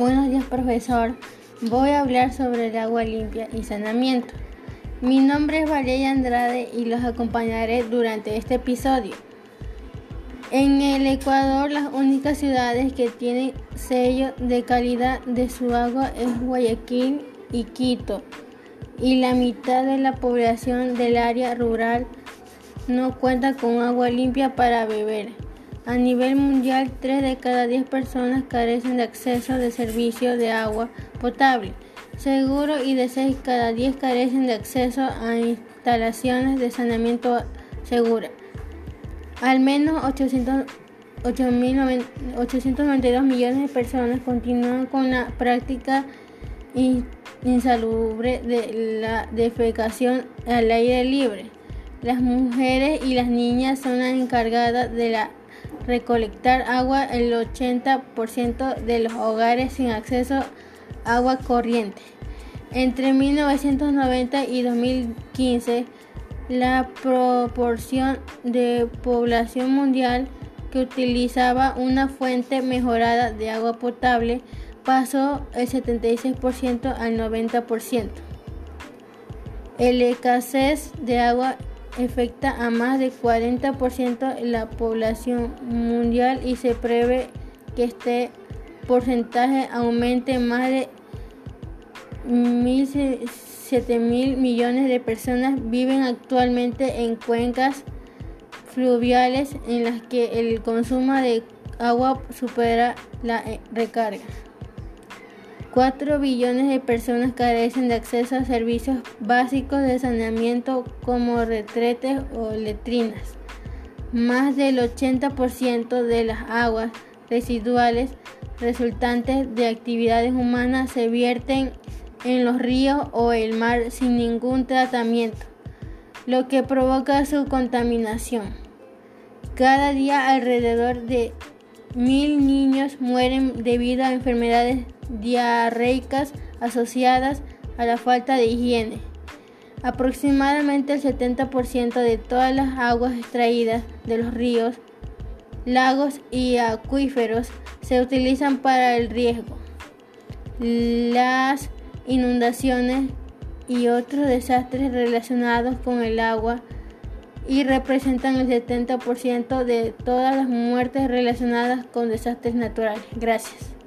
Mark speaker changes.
Speaker 1: Buenos días, profesor. Voy a hablar sobre el agua limpia y saneamiento. Mi nombre es Valeria Andrade y los acompañaré durante este episodio. En el Ecuador, las únicas ciudades que tienen sello de calidad de su agua es Guayaquil y Quito, y la mitad de la población del área rural no cuenta con agua limpia para beber. A nivel mundial, 3 de cada 10 personas carecen de acceso de servicio de agua potable seguro y de 6 cada 10 carecen de acceso a instalaciones de saneamiento segura. Al menos 800, 892 millones de personas continúan con la práctica insalubre de la defecación al aire libre. Las mujeres y las niñas son las encargadas de la recolectar agua el 80% de los hogares sin acceso a agua corriente. Entre 1990 y 2015, la proporción de población mundial que utilizaba una fuente mejorada de agua potable pasó del 76% al 90%. El escasez de agua afecta a más del 40% de la población mundial y se prevé que este porcentaje aumente más de 7 mil millones de personas viven actualmente en cuencas fluviales en las que el consumo de agua supera la recarga. 4 billones de personas carecen de acceso a servicios básicos de saneamiento como retretes o letrinas. Más del 80% de las aguas residuales resultantes de actividades humanas se vierten en los ríos o el mar sin ningún tratamiento, lo que provoca su contaminación. Cada día alrededor de mil niños mueren debido a enfermedades diarreicas asociadas a la falta de higiene. Aproximadamente el 70% de todas las aguas extraídas de los ríos, lagos y acuíferos se utilizan para el riego. Las inundaciones y otros desastres relacionados con el agua y representan el 70% de todas las muertes relacionadas con desastres naturales. Gracias.